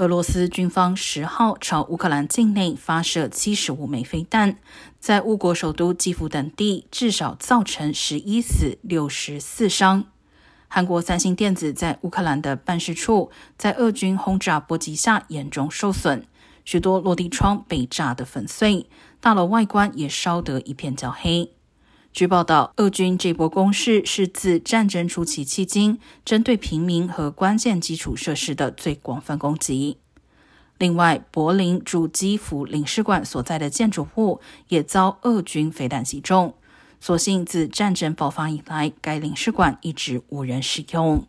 俄罗斯军方十号朝乌克兰境内发射七十五枚飞弹，在乌国首都基辅等地至少造成十一死六十四伤。韩国三星电子在乌克兰的办事处在俄军轰炸波及下严重受损，许多落地窗被炸得粉碎，大楼外观也烧得一片焦黑。据报道，俄军这波攻势是自战争初期迄今针对平民和关键基础设施的最广泛攻击。另外，柏林驻基辅领事馆所在的建筑物也遭俄军飞弹击中。所幸自战争爆发以来，该领事馆一直无人使用。